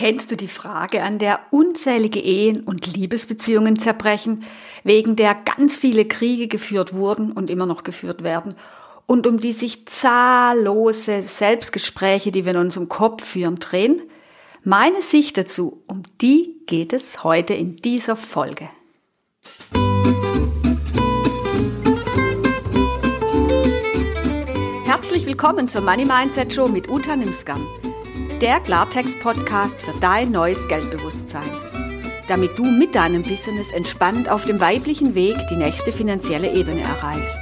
Kennst du die Frage, an der unzählige Ehen und Liebesbeziehungen zerbrechen, wegen der ganz viele Kriege geführt wurden und immer noch geführt werden und um die sich zahllose Selbstgespräche, die wir in unserem Kopf führen, drehen? Meine Sicht dazu, um die geht es heute in dieser Folge. Herzlich willkommen zur Money Mindset Show mit Uta Nimskam der Klartext-Podcast für dein neues Geldbewusstsein. Damit du mit deinem Business entspannt auf dem weiblichen Weg die nächste finanzielle Ebene erreichst.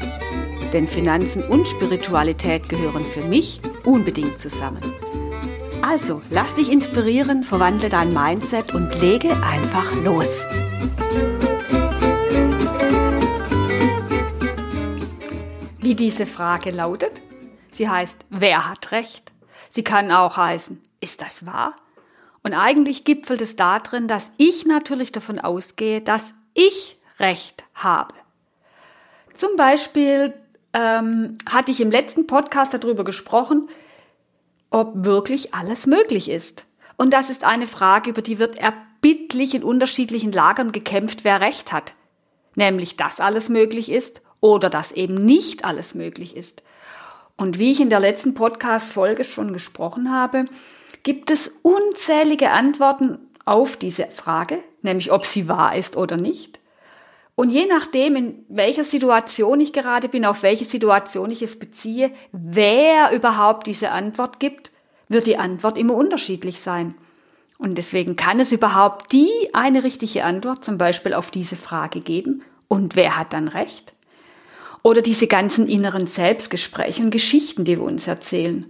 Denn Finanzen und Spiritualität gehören für mich unbedingt zusammen. Also, lass dich inspirieren, verwandle dein Mindset und lege einfach los. Wie diese Frage lautet? Sie heißt, wer hat Recht? Sie kann auch heißen, ist das wahr? Und eigentlich gipfelt es darin, dass ich natürlich davon ausgehe, dass ich Recht habe. Zum Beispiel ähm, hatte ich im letzten Podcast darüber gesprochen, ob wirklich alles möglich ist. Und das ist eine Frage, über die wird erbittlich in unterschiedlichen Lagern gekämpft, wer Recht hat. Nämlich, dass alles möglich ist oder dass eben nicht alles möglich ist. Und wie ich in der letzten Podcast-Folge schon gesprochen habe, gibt es unzählige Antworten auf diese Frage, nämlich ob sie wahr ist oder nicht. Und je nachdem, in welcher Situation ich gerade bin, auf welche Situation ich es beziehe, wer überhaupt diese Antwort gibt, wird die Antwort immer unterschiedlich sein. Und deswegen kann es überhaupt die eine richtige Antwort zum Beispiel auf diese Frage geben. Und wer hat dann recht? Oder diese ganzen inneren Selbstgespräche und Geschichten, die wir uns erzählen.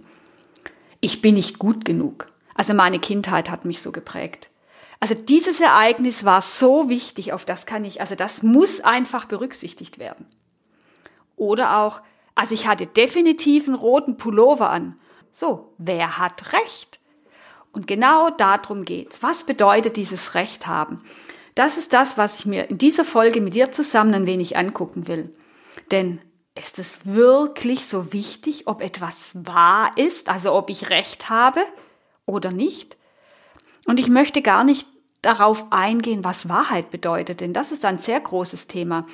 Ich bin nicht gut genug. Also meine Kindheit hat mich so geprägt. Also dieses Ereignis war so wichtig, auf das kann ich, also das muss einfach berücksichtigt werden. Oder auch, also ich hatte definitiv einen roten Pullover an. So, wer hat Recht? Und genau darum geht's. Was bedeutet dieses Recht haben? Das ist das, was ich mir in dieser Folge mit dir zusammen ein wenig angucken will. Denn ist es wirklich so wichtig, ob etwas wahr ist, also ob ich recht habe oder nicht? Und ich möchte gar nicht darauf eingehen, was Wahrheit bedeutet, denn das ist ein sehr großes Thema.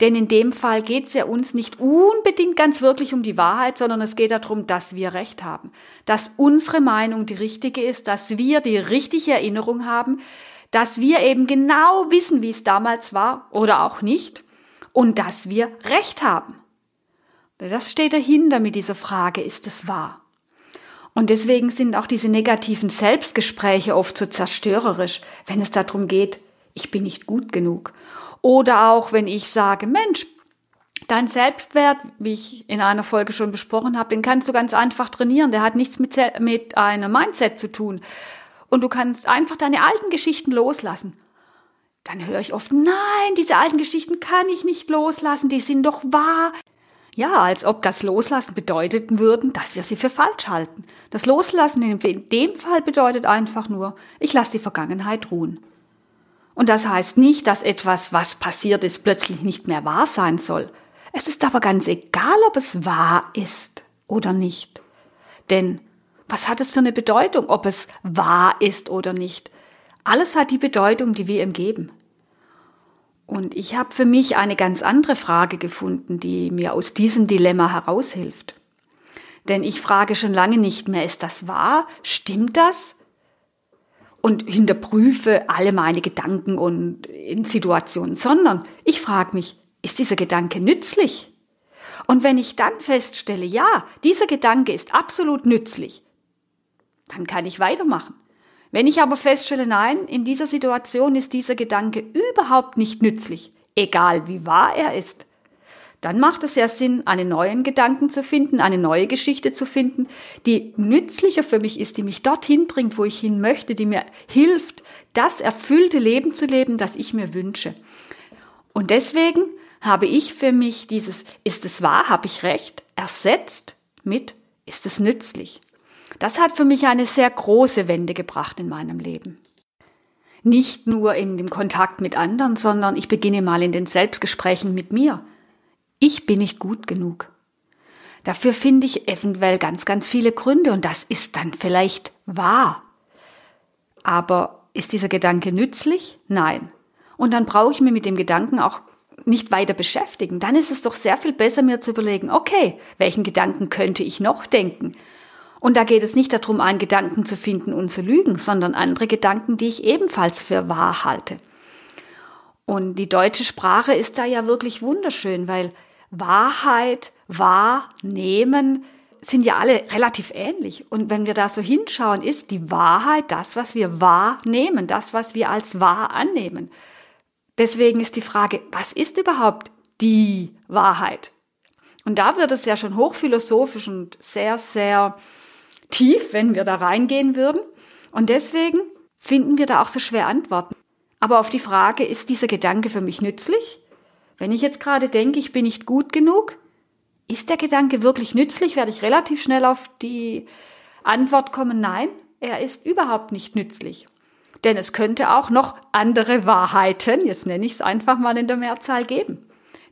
Denn in dem Fall geht es ja uns nicht unbedingt ganz wirklich um die Wahrheit, sondern es geht darum, dass wir Recht haben, dass unsere Meinung die richtige ist, dass wir die richtige Erinnerung haben, dass wir eben genau wissen, wie es damals war oder auch nicht und dass wir Recht haben. Das steht dahinter mit dieser Frage, ist es wahr? Und deswegen sind auch diese negativen Selbstgespräche oft so zerstörerisch, wenn es darum geht, ich bin nicht gut genug. Oder auch wenn ich sage, Mensch, dein Selbstwert, wie ich in einer Folge schon besprochen habe, den kannst du ganz einfach trainieren. Der hat nichts mit, mit einem Mindset zu tun. Und du kannst einfach deine alten Geschichten loslassen dann höre ich oft, nein, diese alten Geschichten kann ich nicht loslassen, die sind doch wahr. Ja, als ob das Loslassen bedeuten würden, dass wir sie für falsch halten. Das Loslassen in dem Fall bedeutet einfach nur, ich lasse die Vergangenheit ruhen. Und das heißt nicht, dass etwas, was passiert ist, plötzlich nicht mehr wahr sein soll. Es ist aber ganz egal, ob es wahr ist oder nicht. Denn was hat es für eine Bedeutung, ob es wahr ist oder nicht? Alles hat die Bedeutung, die wir ihm geben. Und ich habe für mich eine ganz andere Frage gefunden, die mir aus diesem Dilemma heraushilft. Denn ich frage schon lange nicht mehr, ist das wahr? Stimmt das? Und hinterprüfe alle meine Gedanken und in Situationen, sondern ich frage mich, ist dieser Gedanke nützlich? Und wenn ich dann feststelle, ja, dieser Gedanke ist absolut nützlich, dann kann ich weitermachen. Wenn ich aber feststelle, nein, in dieser Situation ist dieser Gedanke überhaupt nicht nützlich, egal wie wahr er ist, dann macht es ja Sinn, einen neuen Gedanken zu finden, eine neue Geschichte zu finden, die nützlicher für mich ist, die mich dorthin bringt, wo ich hin möchte, die mir hilft, das erfüllte Leben zu leben, das ich mir wünsche. Und deswegen habe ich für mich dieses Ist es wahr, habe ich recht, ersetzt mit Ist es nützlich. Das hat für mich eine sehr große Wende gebracht in meinem Leben. Nicht nur in dem Kontakt mit anderen, sondern ich beginne mal in den Selbstgesprächen mit mir. Ich bin nicht gut genug. Dafür finde ich eventuell ganz, ganz viele Gründe und das ist dann vielleicht wahr. Aber ist dieser Gedanke nützlich? Nein. Und dann brauche ich mir mit dem Gedanken auch nicht weiter beschäftigen. Dann ist es doch sehr viel besser, mir zu überlegen, okay, welchen Gedanken könnte ich noch denken? Und da geht es nicht darum, einen Gedanken zu finden und zu lügen, sondern andere Gedanken, die ich ebenfalls für wahr halte. Und die deutsche Sprache ist da ja wirklich wunderschön, weil Wahrheit, Wahrnehmen sind ja alle relativ ähnlich. Und wenn wir da so hinschauen, ist die Wahrheit das, was wir wahrnehmen, das, was wir als wahr annehmen. Deswegen ist die Frage, was ist überhaupt die Wahrheit? Und da wird es ja schon hochphilosophisch und sehr, sehr tief, wenn wir da reingehen würden. Und deswegen finden wir da auch so schwer Antworten. Aber auf die Frage, ist dieser Gedanke für mich nützlich? Wenn ich jetzt gerade denke, ich bin nicht gut genug, ist der Gedanke wirklich nützlich? Werde ich relativ schnell auf die Antwort kommen, nein, er ist überhaupt nicht nützlich. Denn es könnte auch noch andere Wahrheiten, jetzt nenne ich es einfach mal in der Mehrzahl, geben,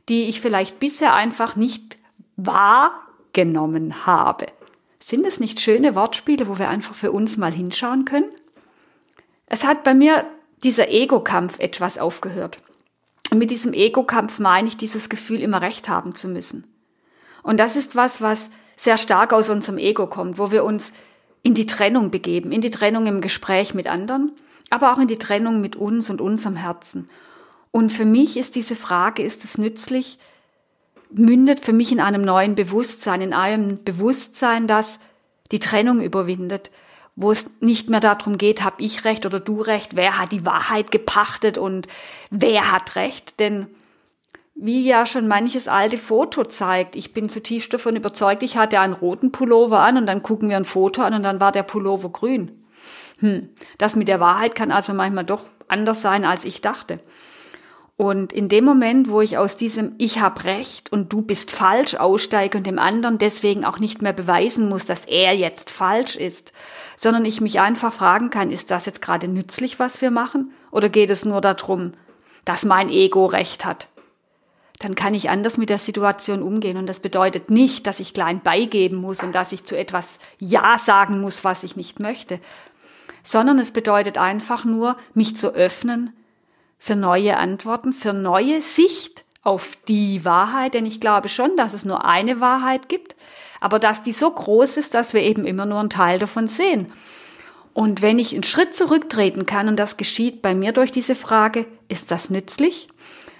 die ich vielleicht bisher einfach nicht wahrgenommen habe. Sind es nicht schöne Wortspiele, wo wir einfach für uns mal hinschauen können? Es hat bei mir dieser Ego-Kampf etwas aufgehört. Und mit diesem Ego-Kampf meine ich dieses Gefühl, immer recht haben zu müssen. Und das ist was, was sehr stark aus unserem Ego kommt, wo wir uns in die Trennung begeben, in die Trennung im Gespräch mit anderen, aber auch in die Trennung mit uns und unserem Herzen. Und für mich ist diese Frage, ist es nützlich, mündet für mich in einem neuen Bewusstsein, in einem Bewusstsein, das die Trennung überwindet, wo es nicht mehr darum geht, habe ich recht oder du recht, wer hat die Wahrheit gepachtet und wer hat recht, denn wie ja schon manches alte Foto zeigt, ich bin zutiefst davon überzeugt, ich hatte einen roten Pullover an und dann gucken wir ein Foto an und dann war der Pullover grün. Hm, das mit der Wahrheit kann also manchmal doch anders sein, als ich dachte. Und in dem Moment, wo ich aus diesem Ich hab recht und du bist falsch aussteige und dem anderen deswegen auch nicht mehr beweisen muss, dass er jetzt falsch ist, sondern ich mich einfach fragen kann, ist das jetzt gerade nützlich, was wir machen? Oder geht es nur darum, dass mein Ego recht hat? Dann kann ich anders mit der Situation umgehen. Und das bedeutet nicht, dass ich klein beigeben muss und dass ich zu etwas Ja sagen muss, was ich nicht möchte, sondern es bedeutet einfach nur, mich zu öffnen für neue Antworten, für neue Sicht auf die Wahrheit, denn ich glaube schon, dass es nur eine Wahrheit gibt, aber dass die so groß ist, dass wir eben immer nur einen Teil davon sehen. Und wenn ich einen Schritt zurücktreten kann, und das geschieht bei mir durch diese Frage, ist das nützlich?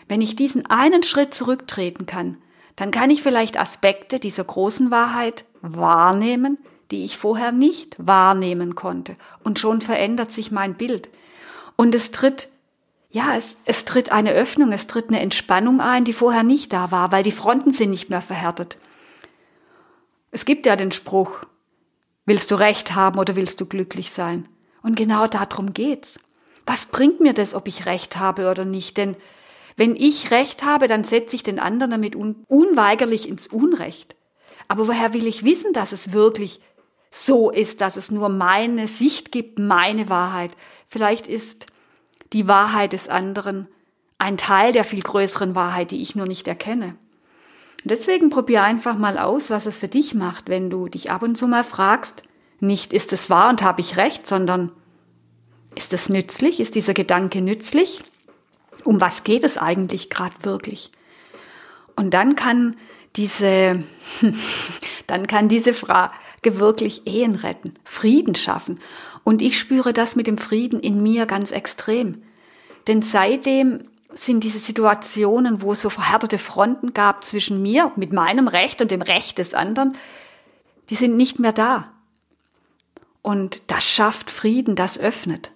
Wenn ich diesen einen Schritt zurücktreten kann, dann kann ich vielleicht Aspekte dieser großen Wahrheit wahrnehmen, die ich vorher nicht wahrnehmen konnte. Und schon verändert sich mein Bild. Und es tritt ja, es, es tritt eine Öffnung, es tritt eine Entspannung ein, die vorher nicht da war, weil die Fronten sind nicht mehr verhärtet. Es gibt ja den Spruch, willst du Recht haben oder willst du glücklich sein? Und genau darum geht's. Was bringt mir das, ob ich Recht habe oder nicht? Denn wenn ich Recht habe, dann setze ich den anderen damit un unweigerlich ins Unrecht. Aber woher will ich wissen, dass es wirklich so ist, dass es nur meine Sicht gibt, meine Wahrheit? Vielleicht ist die Wahrheit des anderen, ein Teil der viel größeren Wahrheit, die ich nur nicht erkenne. deswegen probier einfach mal aus, was es für dich macht, wenn du dich ab und zu mal fragst, nicht ist es wahr und habe ich recht, sondern ist es nützlich? Ist dieser Gedanke nützlich? Um was geht es eigentlich gerade wirklich? Und dann kann diese, dann kann diese Frage wirklich Ehen retten, Frieden schaffen. Und ich spüre das mit dem Frieden in mir ganz extrem. Denn seitdem sind diese Situationen, wo es so verhärtete Fronten gab zwischen mir mit meinem Recht und dem Recht des anderen, die sind nicht mehr da. Und das schafft Frieden, das öffnet.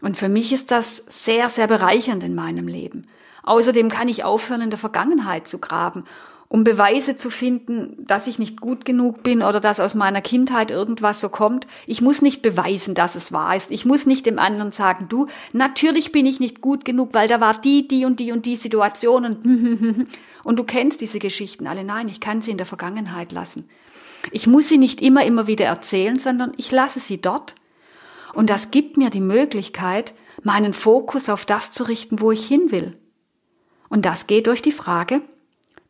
Und für mich ist das sehr, sehr bereichernd in meinem Leben. Außerdem kann ich aufhören, in der Vergangenheit zu graben um Beweise zu finden, dass ich nicht gut genug bin oder dass aus meiner Kindheit irgendwas so kommt. Ich muss nicht beweisen, dass es wahr ist. Ich muss nicht dem anderen sagen, du, natürlich bin ich nicht gut genug, weil da war die, die und die und die Situation und, und du kennst diese Geschichten alle. Nein, ich kann sie in der Vergangenheit lassen. Ich muss sie nicht immer, immer wieder erzählen, sondern ich lasse sie dort. Und das gibt mir die Möglichkeit, meinen Fokus auf das zu richten, wo ich hin will. Und das geht durch die Frage,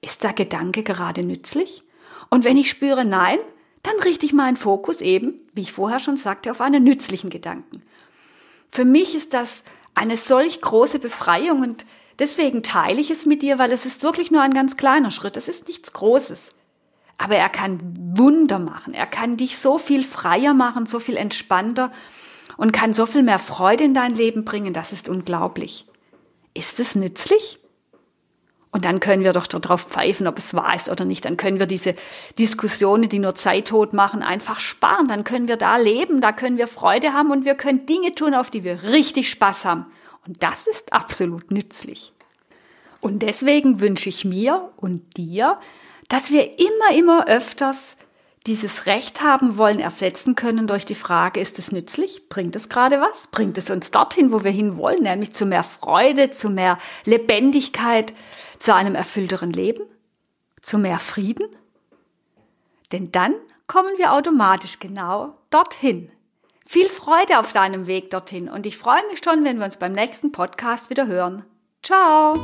ist der Gedanke gerade nützlich? Und wenn ich spüre Nein, dann richte ich meinen Fokus eben, wie ich vorher schon sagte, auf einen nützlichen Gedanken. Für mich ist das eine solch große Befreiung und deswegen teile ich es mit dir, weil es ist wirklich nur ein ganz kleiner Schritt. Es ist nichts Großes. Aber er kann Wunder machen. Er kann dich so viel freier machen, so viel entspannter und kann so viel mehr Freude in dein Leben bringen. Das ist unglaublich. Ist es nützlich? Und dann können wir doch darauf pfeifen, ob es wahr ist oder nicht. Dann können wir diese Diskussionen, die nur Zeit tot machen, einfach sparen. Dann können wir da leben, da können wir Freude haben und wir können Dinge tun, auf die wir richtig Spaß haben. Und das ist absolut nützlich. Und deswegen wünsche ich mir und dir, dass wir immer, immer öfters dieses Recht haben wollen ersetzen können durch die Frage, ist es nützlich? Bringt es gerade was? Bringt es uns dorthin, wo wir hinwollen, nämlich zu mehr Freude, zu mehr Lebendigkeit, zu einem erfüllteren Leben, zu mehr Frieden? Denn dann kommen wir automatisch genau dorthin. Viel Freude auf deinem Weg dorthin und ich freue mich schon, wenn wir uns beim nächsten Podcast wieder hören. Ciao!